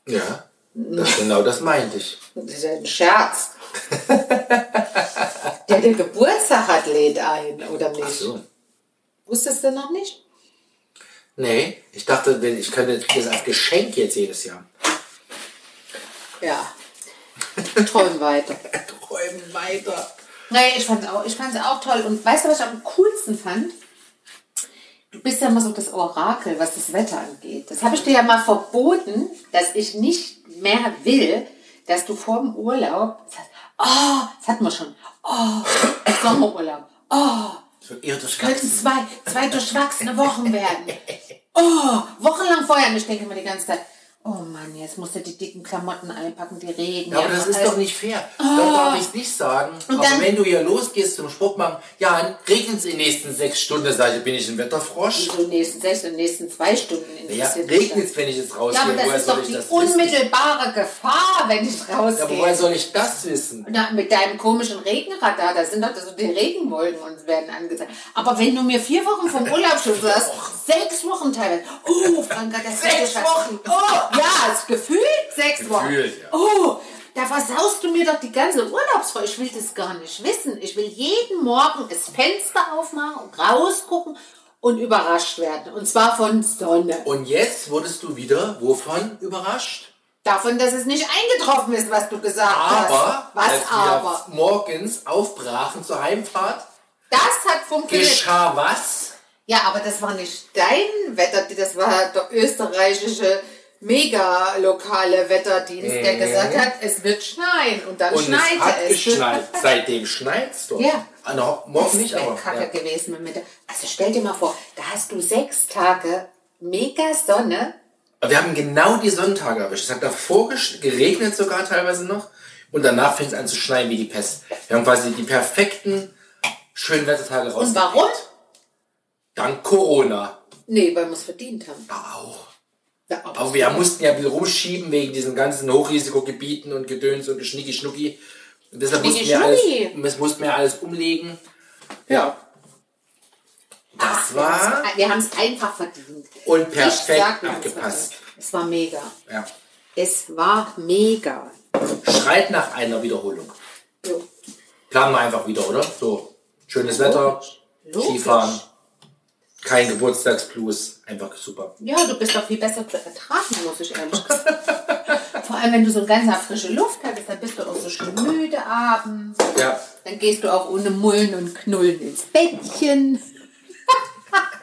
Ja, das, genau das meinte ich. Das ist ja ein Scherz. Der, der Geburtstag hat, lädt ein, oder nicht? Ach so. Wusstest du noch nicht? Nee, ich dachte, ich könnte das als Geschenk jetzt jedes Jahr. Ja. Träum weiter. Träumen weiter. Nee, ich fand's auch, ich fand's auch toll. Und weißt du, was ich am coolsten fand? Du bist ja immer so das Orakel, was das Wetter angeht. Das habe ich dir ja mal verboten, dass ich nicht mehr will, dass du vor dem Urlaub sagst, oh, das hatten wir schon, oh, Sommerurlaub, oh, So eher könnten zwei, zwei durchwachsene Wochen werden. Oh, wochenlang. Und ich denke mir die ganze Zeit, oh Mann, jetzt musst du die dicken Klamotten einpacken, die Regen. Ja, aber das ist alles- doch nicht fair. Da darf ich nicht sagen. aber dann- wenn du hier losgehst zum Sport machen, ja, regnet es in den nächsten sechs Stunden, sag ich, bin ich ein Wetterfrosch. in den nächsten sechs und nächsten zwei Stunden Ja, regnet es, wenn ich jetzt das. rausgehe. Ja, aber woher das ist soll doch die das wissen? unmittelbare Gefahr, wenn ich Ja, aber woher rausgehe. soll ich das wissen? Na, mit deinem komischen Regenradar, da sind doch so die Regenwolken und werden angezeigt. Aber wenn du mir vier Wochen vom Urlaub schon sagst, sechs Wochen teilweise. Oh, Franka, das Sechs wird ja- Wochen? Oh, ja, gefühlt sechs Wochen. Gefühlt, ja. Oh, da versaust du mir doch die ganze Urlaubsfreude. Ich will das gar nicht wissen. Ich will jeden Morgen das Fenster aufmachen und rausgucken und überrascht werden. Und zwar von Sonne. Und jetzt wurdest du wieder wovon überrascht? Davon, dass es nicht eingetroffen ist, was du gesagt hast. Aber, Was als aber? wir morgens aufbrachen zur Heimfahrt, Das hat funktioniert. geschah was? Ja, aber das war nicht dein Wetter, das war der österreichische mega lokale Wetterdienst, der gesagt hat, es wird schneien und dann Mhm. Und schneite es hat es. geschneit. Seitdem schneit's dort. Ja. Ah, no, morgen nicht, aber. kacke Ja. gewesen mit der. Also stell dir mal vor, da hast du sechs Tage mega Sonne. Aber wir haben genau die Sonntage erwischt. Es hat davor geregnet sogar teilweise noch. Und danach fing es an zu schneien wie die Pest. Wir haben quasi die perfekten schönen Wettertage raus. Und warum? Dank Corona. Nee, weil wir es verdient haben. Ja, auch. Ja, aber Aber wir mussten ja wieder rumschieben wegen diesen ganzen Hochrisikogebieten und Gedöns und Schnicki Schnucki. Und deshalb mussten wir, alles, das mussten wir alles umlegen. Ja. Das war wir haben es einfach verdient. und perfekt sag, abgepasst. Es war mega. Ja. Es war mega. Schreit nach einer Wiederholung. Jo. Planen wir einfach wieder, oder? So, schönes Wetter, Logisch. Skifahren, kein Geburtstagsblues, einfach super. Ja, du bist doch viel besser zu ertragen, muss ich ehrlich sagen. Vor allem, wenn du so ganz frische Luft hattest, dann bist du auch so schön müde abends. Ja, Dann gehst du auch ohne Mullen und Knullen ins Bettchen.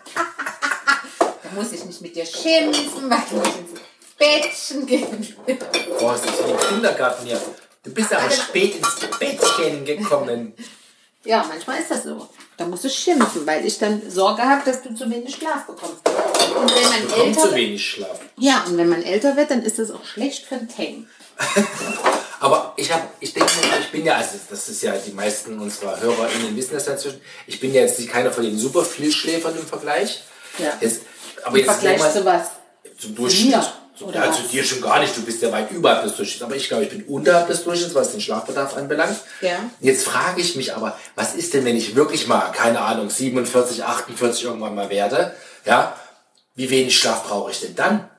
da muss ich nicht mit dir schimpfen, weil du nicht ins Bettchen gehen willst. boah, ist das wie im Kindergarten hier. Du bist aber spät ins Bettchen gekommen. Ja, manchmal ist das so. Da musst du schimpfen, weil ich dann Sorge habe, dass du zu wenig Schlaf bekommst. Und wenn man älter zu wird, wenig Schlaf. ja, und wenn man älter wird, dann ist das auch schlecht für den Tang. Aber ich habe, ich denke, ich bin ja, also das ist ja, die meisten unserer HörerInnen wissen das inzwischen, ich bin ja jetzt nicht keiner von den super Vielschläfern im Vergleich. Ja. Jetzt, aber Im jetzt Vergleich man- zu was? Zum Durchschnitt. mir, So, oder zu was? dir schon gar nicht, du bist ja weit überhalb des Durchschnitts. Aber ich glaube, ich bin unterhalb des Durchschnitts, was den Schlafbedarf anbelangt. Ja. Jetzt frage ich mich aber, was ist denn, wenn ich wirklich mal, keine Ahnung, 47, 48 irgendwann mal werde? Ja, wie wenig Schlaf brauche ich denn dann?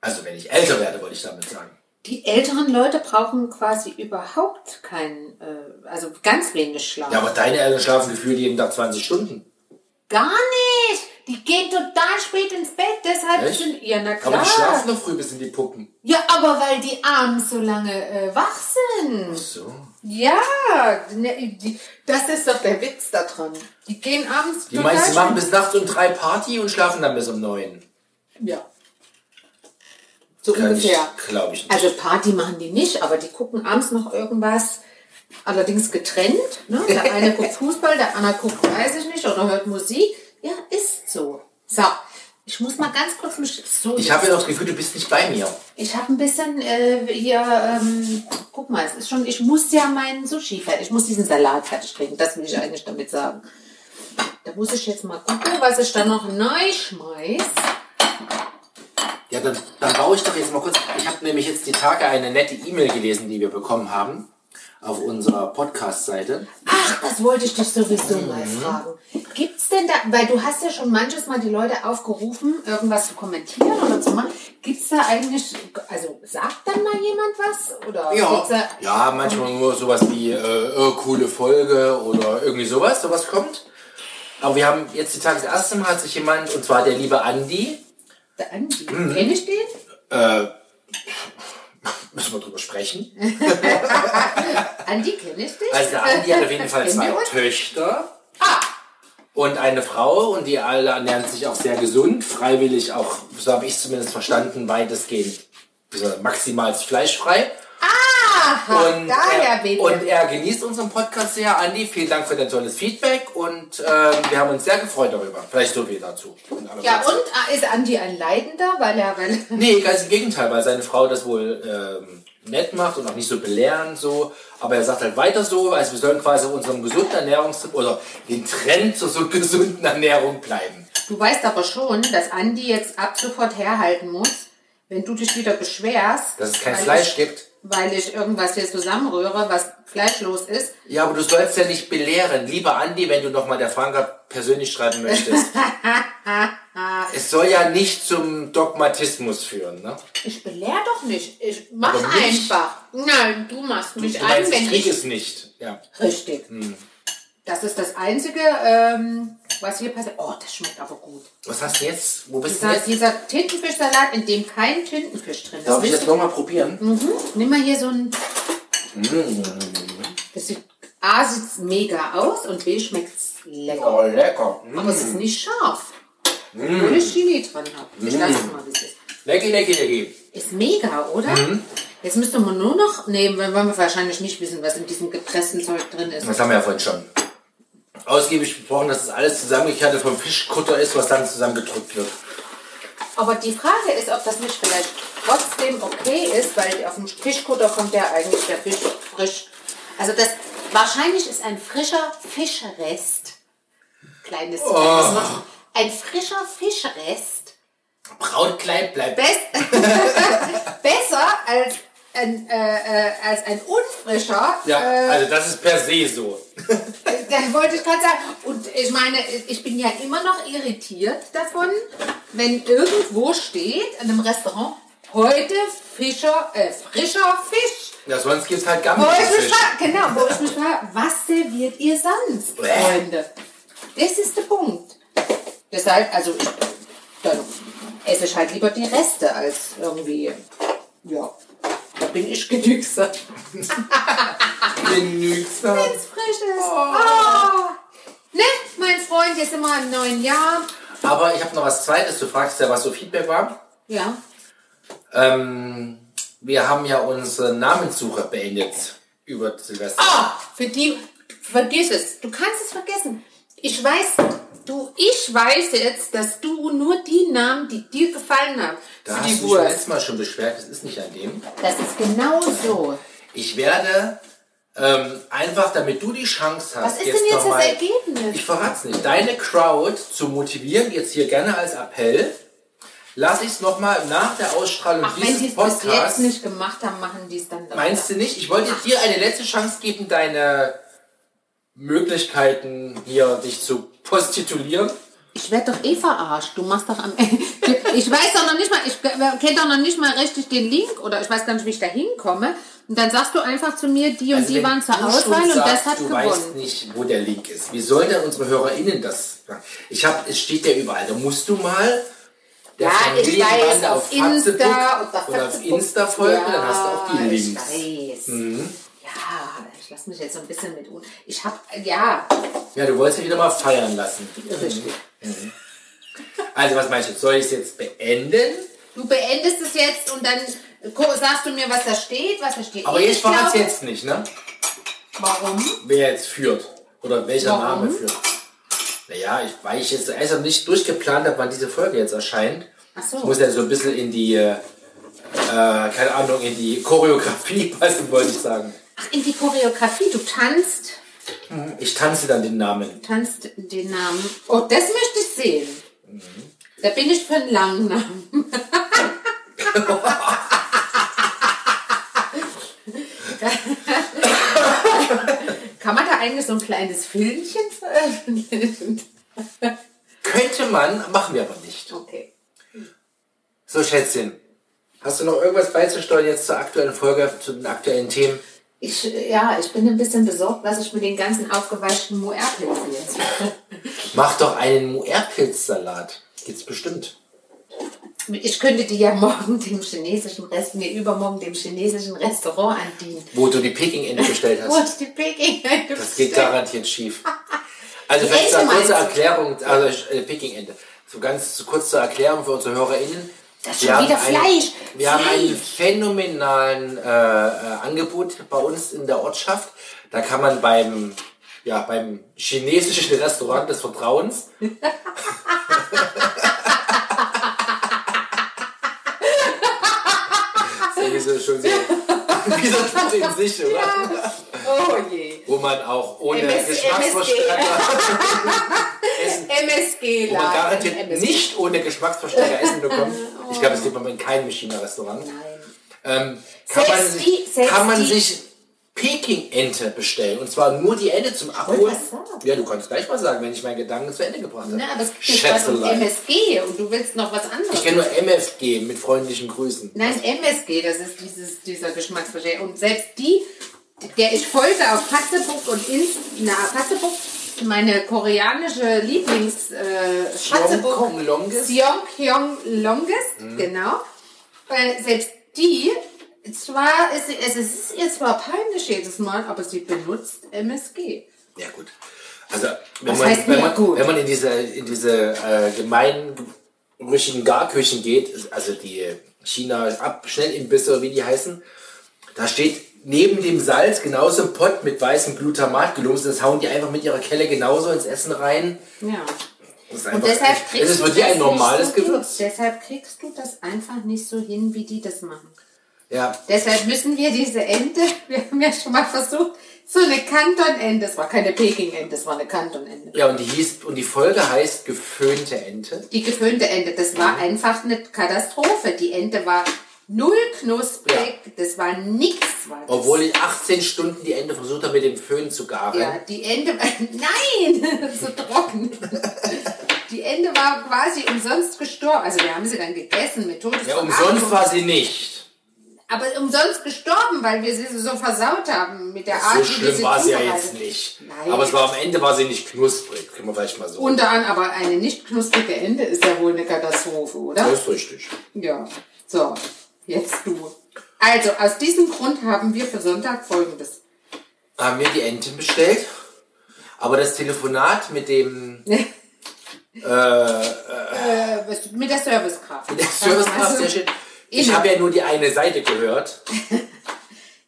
Also wenn ich älter werde, wollte ich damit sagen. Die älteren Leute brauchen quasi überhaupt keinen, äh, also ganz wenig Schlaf. Ja, aber deine Eltern schlafen gefühlt jeden Tag 20 Stunden. Gar nicht! Die gehen total spät ins Bett, deshalb Echt? sind. Ja, na Aber klar. die schlafen noch früh bis in die Puppen. Ja, aber weil die abends so lange äh, wach sind. So. Ja, ne, die, das ist doch der Witz da dran. Die gehen abends Die meinst, sie machen bis nachts um drei Party und schlafen dann bis um neun. Ja. So Kann ungefähr. glaube ich nicht. Also Party machen die nicht, aber die gucken abends noch irgendwas. Allerdings getrennt. Ne? Der eine guckt Fußball, der andere guckt, weiß ich nicht, oder hört Musik. Ja, ist so. So, ich muss mal ganz kurz mich so. ich habe ja noch das Gefühl, du bist nicht bei mir. Ich habe ein bisschen äh, hier, ähm, guck mal, es ist schon, ich muss ja meinen Sushi fertig, ich muss diesen Salat fertig kriegen, das will ich eigentlich damit sagen. Da muss ich jetzt mal gucken, was ich da noch neu schmeiß. Ja, dann, dann baue ich doch jetzt mal kurz. Ich habe nämlich jetzt die Tage eine nette E-Mail gelesen, die wir bekommen haben auf unserer Podcast-Seite. Ach, das wollte ich dich sowieso Mhm. mal fragen. Gibt's denn da, weil du hast ja schon manches Mal die Leute aufgerufen, irgendwas zu kommentieren oder zu machen. Gibt's da eigentlich, also sagt dann mal jemand was? Oder gibt's da, ja, manchmal nur sowas wie äh, coole Folge oder irgendwie sowas, sowas kommt. Aber wir haben jetzt die Tage das erste Mal hat sich jemand, und zwar der liebe Andi, der Andi, Mhm. kenn ich den? äh, müssen wir drüber sprechen. Andi, kenn ich den? Also Andi hat auf jeden Fall zwei? Töchter. Und eine Frau und die alle ernähren sich auch sehr gesund, freiwillig auch, so habe ich es zumindest verstanden, weitestgehend maximal fleischfrei. Aha, Und, daher er, weht und er genießt unseren Podcast sehr. Andi, vielen Dank für dein tolles Feedback und ähm, wir haben uns sehr gefreut darüber. Vielleicht so viel dazu. Ja, und ah, ist Andi ein Leidender, weil er, weil Nee, ganz im Gegenteil, weil seine Frau das wohl ähm, nett macht und auch nicht so belehrend so. Aber er sagt halt weiter so, also wir sollen quasi unserem gesunden Ernährungstipp oder den Trend zur so gesunden Ernährung bleiben. Du weißt aber schon, dass Andi jetzt ab sofort herhalten muss, wenn du dich wieder beschwerst. Dass es kein Fleisch gibt. Weil ich irgendwas hier zusammenrühre, was fleischlos ist. Ja, aber du sollst ja nicht belehren. Lieber Andi, wenn du nochmal der Franka persönlich schreiben möchtest. es soll ja nicht zum Dogmatismus führen, ne? Ich belehr doch nicht. Ich mach einfach. Nein, du machst mich Du an, meinst, wenn ich krieg ich. es nicht. Ja. Richtig. Das ist das Einzige, ähm, was hier passiert. Oh, das schmeckt aber gut. Was hast du jetzt? Wo bist du Dieser, jetzt? dieser Tintenfischsalat, in dem kein Tintenfisch drin ist. Darf ich jetzt nochmal probieren? Mhm. Nimm mal hier so ein. Mm. Das sieht, A sieht mega aus und B schmeckt lecker. Oh, lecker. Mm. Aber es ist nicht scharf. Obwohl ich Chili dran habe. Ich lasse es mal, wie es ist. Lecky, lecky, lecky. Ist mega, oder? Mhm. Jetzt müsste man nur noch nehmen, weil wir wahrscheinlich nicht wissen, was in diesem gepressten Zeug drin ist. Das haben wir ja vorhin schon ausgiebig besprochen, dass das alles zusammengekehrt vom Fischkutter ist, was dann zusammengedrückt wird. Aber die Frage ist, ob das nicht vielleicht trotzdem okay ist, weil auf dem Fischkutter kommt ja eigentlich der Fisch frisch. Also das wahrscheinlich ist ein frischer Fischrest. Kleines Oh. kleines noch. Ein frischer Fischrest. Brautkleid bleibt. Best besser als ein, äh, äh, als ein unfrischer. Ja, äh, also das ist per se so. Das wollte ich gerade sagen. Und ich meine, ich bin ja immer noch irritiert davon, wenn irgendwo steht, in einem Restaurant, heute Fischer, äh, frischer Fisch. Ja, sonst gibt es halt Gammelfisch. frage, genau, wo ich mich frage, was serviert ihr sonst. Freunde? Das ist der Punkt. Deshalb, also, ich, dann esse ich halt lieber die Reste als irgendwie, ja, da bin ich genügsam. Genügsam. Wenn's frisch ist. Ah. Ne, mein Freund, jetzt sind wir im neuen Jahr. Aber ich habe noch was Zweites. Du fragst ja, was so Feedback war. Ja. Ähm, wir haben ja unsere Namenssuche beendet über Silvester. Ah, für die, vergiss es. Du kannst es vergessen. Ich weiß, du, ich weiß jetzt, dass du nur die Namen, die dir gefallen haben, da für hast die du Wurst. letztes Mal schon beschwert, das ist nicht an dem. Das ist genau so. Ich werde ähm, einfach, damit du die Chance hast, Was ist denn jetzt das mal- Ergebnis? Ich verrat's nicht. Deine Crowd zu motivieren, jetzt hier gerne als Appell, lass ich es nochmal nach der Ausstrahlung Ach, wenn die dieses es bis jetzt Podcasts. nicht gemacht haben, machen die es dann. Meinst du nicht? Ich wollte dir eine letzte Chance geben, deine Möglichkeiten hier dich zu postitulieren. Ich werde doch eh verarscht. Du machst doch am Ende. Ich weiß doch noch nicht mal, ich kenne doch noch nicht mal richtig den Link oder ich weiß gar nicht, wie ich da hinkomme. Und dann sagst du einfach zu mir, die und Also die waren zur du Auswahl und das hat du gewonnen. weißt nicht, wo der Link ist. Wie sollen denn unsere HörerInnen das? Ich habe, es steht ja überall. Da musst du mal der Ja, ich weiß, auf Insta Facebook oder auf. Insta folgen, dann hast du auch die Ja, Links. Ich weiß. Mhm. Ja, ich lasse mich jetzt so ein bisschen mit. Ich hab, ja, Ja, du wolltest ja wieder mal feiern lassen. richtig. Also was meinst du? Soll ich es jetzt beenden? Du beendest es jetzt und dann sagst du mir, was da steht, was da steht. Aber Ich verrat's glaube- jetzt nicht, ne? Warum? Wer jetzt führt. Oder welcher Warum? Name führt. Naja, ich, weil ich jetzt also nicht durchgeplant habe, wann diese Folge jetzt erscheint. Ach so. Ich muss ja so ein bisschen in die, äh, keine Ahnung, in die Choreografie passen, wollte ich sagen. Ach, in die Choreografie. Du tanzt, Ich tanze dann den Namen. tanzt den Namen. Oh, das möchte ich sehen. Da bin ich für einen langen Namen. Kann man da eigentlich so ein kleines Filmchen veröffentlichen? Könnte man, machen wir aber nicht. Okay. So, Schätzchen. Hast du noch irgendwas beizusteuern jetzt zur aktuellen Folge, zu den aktuellen Themen? Ich, ja, ich bin ein bisschen besorgt, was ich mit den ganzen aufgeweichten Moerpilzen jetzt mache. Mach doch einen Muerpilzsalat. Gibt's bestimmt. Ich könnte die ja morgen dem chinesischen Rest, mir übermorgen dem chinesischen Restaurant andienen. Wo du die Peking-Ente bestellt Wo hast. ich die Peking Das geht garantiert schief. Also Die vielleicht zur kurze? Erklärung, also äh, Peking-Ente. So ganz zu- kurz zur Erklärung für unsere HörerInnen. Das ist schon Wir haben wieder ein- Fleisch. Wir haben einen Fleisch. phänomenalen äh, äh, Angebot bei uns in der Ortschaft. Da kann man beim, ja, beim chinesischen Restaurant des Vertrauens ein Tuch in sich, oder? Oh je. Wo man auch ohne MS Geschmacksverstärker essen MSG wo man garantiert MSG. nicht ohne Geschmacksverstärker essen bekommt. Ich glaube, das gibt man in keinem Michelin-Restaurant. Nein. Ähm, kann, man sich, kann man sich Peking-Ente bestellen. Und zwar nur die Ente zum Abholen. Ja, du kannst gleich mal sagen, wenn ich meinen Gedanken zu Ende gebracht habe. Na, aber es gibt was um. MSG und du willst noch was anderes. Ich kenne nur MFG mit freundlichen Grüßen. Nein, MSG, das ist dieses, dieser Geschmacksverstärker. Und selbst die der ich folge auf Patzebuck und Inst na, Patzebuck, meine koreanische Lieblings äh, Patzebuck? Seong Hyung Longest, genau. Weil selbst die, zwar ist es ist ihr zwar peinlich jedes Mal, aber sie benutzt MSG. Ja gut. Also wenn man, heißt wenn, man gut? wenn man in diese in diese äh, gemeinrüchigen Garküchen geht, also die China ab Schnellimbisse, wie die heißen, da steht neben dem Salz genauso ein Pott mit weißem Glutamat gelumst. Das hauen die einfach mit ihrer Kelle genauso ins Essen rein. Ja. Das ist Und einfach, deshalb es kriegst ist du für die das ein normales so. Gewürz. Deshalb kriegst du das einfach nicht so hin, wie die das machen. Ja. Deshalb müssen wir diese Ente, wir haben ja schon mal versucht, so eine Kantonente, es war keine Peking-Ente, es war eine Kantonente. Ja, und die hieß, und die Folge heißt geföhnte Ente. Die geföhnte Ente, das war einfach eine Katastrophe. Die Ente war null knusprig, das war nichts. Das. Obwohl ich 18 Stunden die Ente versucht habe, mit dem Föhn zu garen. Ja, die Ente war, nein, so trocken. Die Ente war quasi umsonst gestorben. Also wir haben sie dann gegessen mit Todes Ja, umsonst war sie nicht. Aber umsonst gestorben, weil wir sie so versaut haben mit der Art, So wie schlimm war sie ja jetzt nicht. Nein. Aber es war am Ende war sie nicht knusprig. Können wir vielleicht mal so. Unter anderem, aber eine nicht knusprige Ente ist ja wohl eine Katastrophe, oder? das ist richtig. Ja. So, jetzt du. Also, aus diesem Grund haben wir für Sonntag folgendes. Haben wir die Enten bestellt. Aber das Telefonat mit dem Äh, was- mit der Servicekraft. mit der Servicekraft, Also, sehr schön. Ich habe ja nur die eine Seite gehört.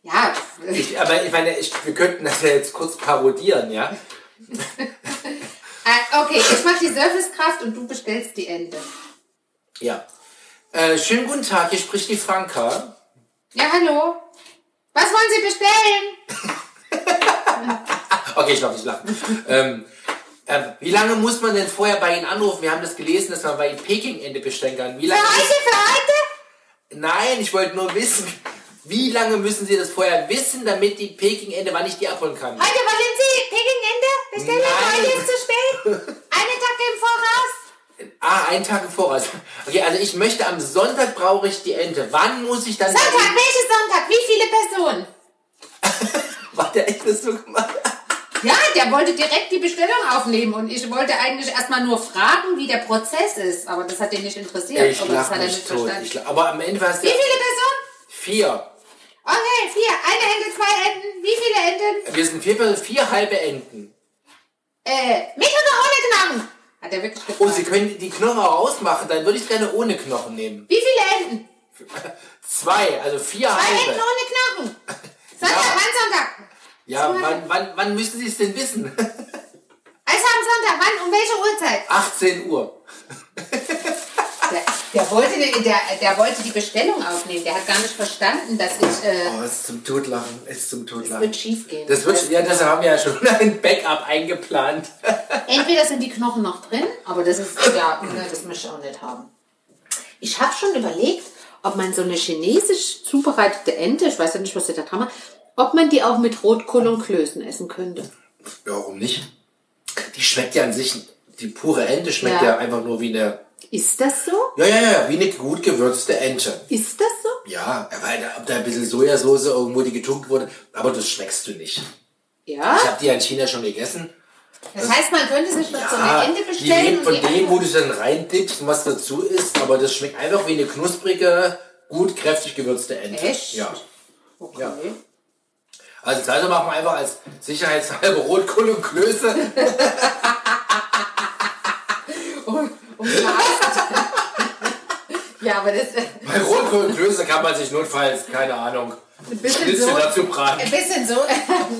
Ja, Ich, aber ich meine, ich, wir könnten das ja jetzt kurz parodieren, ja? äh, okay, ich mache die Servicekraft und du bestellst die Ente. Ja. Äh, schönen guten Tag, hier spricht die Franka. Ja, hallo. Was wollen Sie bestellen? Okay, ich darf nicht lachen. ähm, äh, wie lange muss man denn vorher bei Ihnen anrufen? Wir haben das gelesen, dass man bei Ihnen Peking-Ente bestellen kann. Wie Für lange heute, für heute? Nein, ich wollte nur wissen, wie lange müssen Sie das vorher wissen, damit die Peking-Ente, wann ich die abholen kann? Heute wollen Sie Peking-Ente bestellen? Nein. Heute ist zu spät. Eine Tag im Voraus. Ah, einen Tag im Voraus. Okay, also ich möchte am Sonntag brauche ich die Ente. Wann muss ich dann... Sonntag, welches Sonntag? Wie viele Personen? War der echt das so gemacht? Ja, der wollte direkt die Bestellung aufnehmen und ich wollte eigentlich erstmal nur fragen, wie der Prozess ist, aber das hat ihn nicht interessiert. Ich oder das hat er nicht tot. verstanden. Aber am Ende war es Wie viele Personen? vier. Okay, vier. Eine Ente, zwei Enten. Wie viele Enten? Wir sind vier, Personen, vier halbe Enten. Äh, mit oder ohne Knochen? Hat er wirklich gefragt. Oh, Sie können die Knochen auch ausmachen, dann würde ich gerne ohne Knochen nehmen. Wie viele Enten? Zwei, also vier Zwei halbe. Enten ohne Knochen. Sonntag, Ja. wann Sonntag? Ja, wann, wann, wann müssen Sie es denn wissen? Also am Sonntag, wann, um welche Uhrzeit? 18 Uhr. Der, der, wollte, die- der, der wollte die Bestellung aufnehmen. Der hat gar nicht verstanden, dass ich, äh, Oh, ist zum Totlachen, ist zum Totlachen. wird schief gehen. Das wird, ja, das haben wir ja schon ein Backup eingeplant. Entweder sind die Knochen noch drin, aber das ist, ja, ne, das möchte ich auch nicht haben. Ich habe schon überlegt, ob man so eine chinesisch zubereitete Ente, ich weiß ja nicht, was sie da dran macht, ob man die auch mit Rotkohl und Klößen essen könnte. Ja, warum nicht? Die schmeckt ja an sich, die pure Ente schmeckt Ja. ja, einfach nur wie eine, Ist das so? ja, ja, ja, wie eine gut gewürzte Ente. Ist das so? Ja, weil da, ob da ein bisschen Sojasauce irgendwo die getunkt wurde, aber das schmeckst du nicht. Ja. Ich habe die ja in China schon gegessen. Das heißt, man könnte sich so Ja, eine Ente die bestellen lebt und von die dem, wo du dann reindippst und was dazu ist, aber das schmeckt einfach wie eine knusprige, gut kräftig gewürzte Ente. Echt? Ja. Okay. Ja. Also das machen wir einfach als sicherheitshalber Rotkohl und Klöße. Und, und ja, aber das Bei Rotkohl und Klöße kann man sich notfalls, keine Ahnung, ein bisschen Schnitzel so. dazu braten. Ein bisschen so.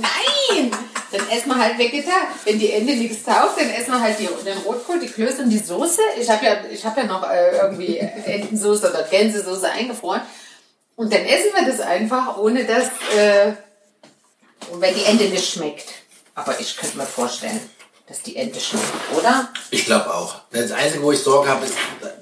Nein! Dann essen wir halt vegetar. Wenn die Ente nichts taugt, dann essen wir halt die, den Rotkohl, die Klöße und die Soße. Ich habe ja, ich hab ja noch äh, irgendwie Entensoße oder Gänsesoße eingefroren. Und dann essen wir das einfach, ohne dass. Äh, und wenn die Ente nicht schmeckt. Aber ich könnte mir vorstellen, dass die Ente schmeckt, oder? Ich glaube auch. Das Einzige, wo ich Sorge habe, ist,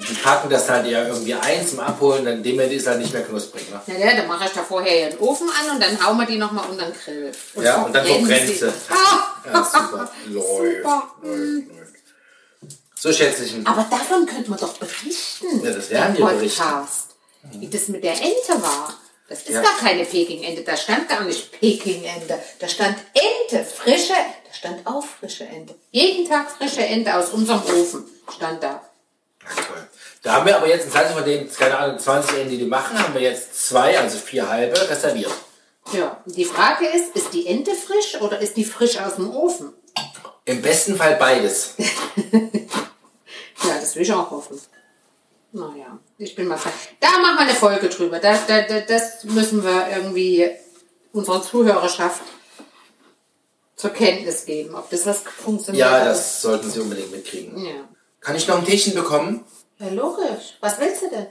die packen das halt ja irgendwie ein zum Abholen, dann dem ist halt nicht mehr knusprig. Ne? Ja, ja, dann mache ich da vorher den Ofen an und dann hauen wir die nochmal unter den Grill. Ja, und dann verbrennt sie. Ah! Ja, super. läuft, Super. läuft, läuft. So Schätzchen. Aber davon könnte man doch berichten. Ja, das werden wir berichten. Podcast. Wie das mit der Ente war. Das ist Ja. gar keine Peking-Ente. Da stand gar nicht Peking-Ente. Da stand Ente, frische. Da stand auch frische Ente. Jeden Tag frische Ente aus unserem Ofen stand da. Ach, toll. Da haben wir aber jetzt, in Zeit von den, keine Ahnung, 20 Enten, die die machen, haben wir jetzt zwei, also vier halbe reserviert. Ja, die Frage ist, ist die Ente frisch oder ist die frisch aus dem Ofen? Im besten Fall beides. Ja, das will ich auch hoffen. Naja, ich bin mal fe- Da machen wir eine Folge drüber. Da, da, da, das müssen wir irgendwie unserer Zuhörerschaft zur Kenntnis geben, ob das was funktioniert. Ja, das sollten Sie unbedingt mitkriegen. Ja. Kann ich noch ein Teechen bekommen? ja, logisch. Was willst du denn?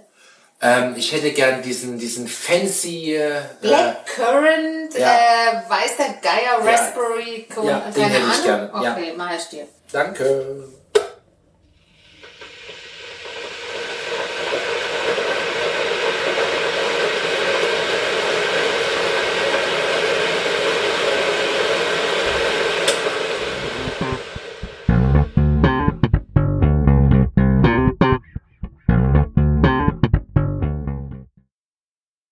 Ähm, ich hätte gern diesen, diesen fancy, äh, Black Currant, ja. äh, weißer Geier, Raspberry, Ja, den keine hätte ich gerne, ja. Okay, mach ich dir. danke.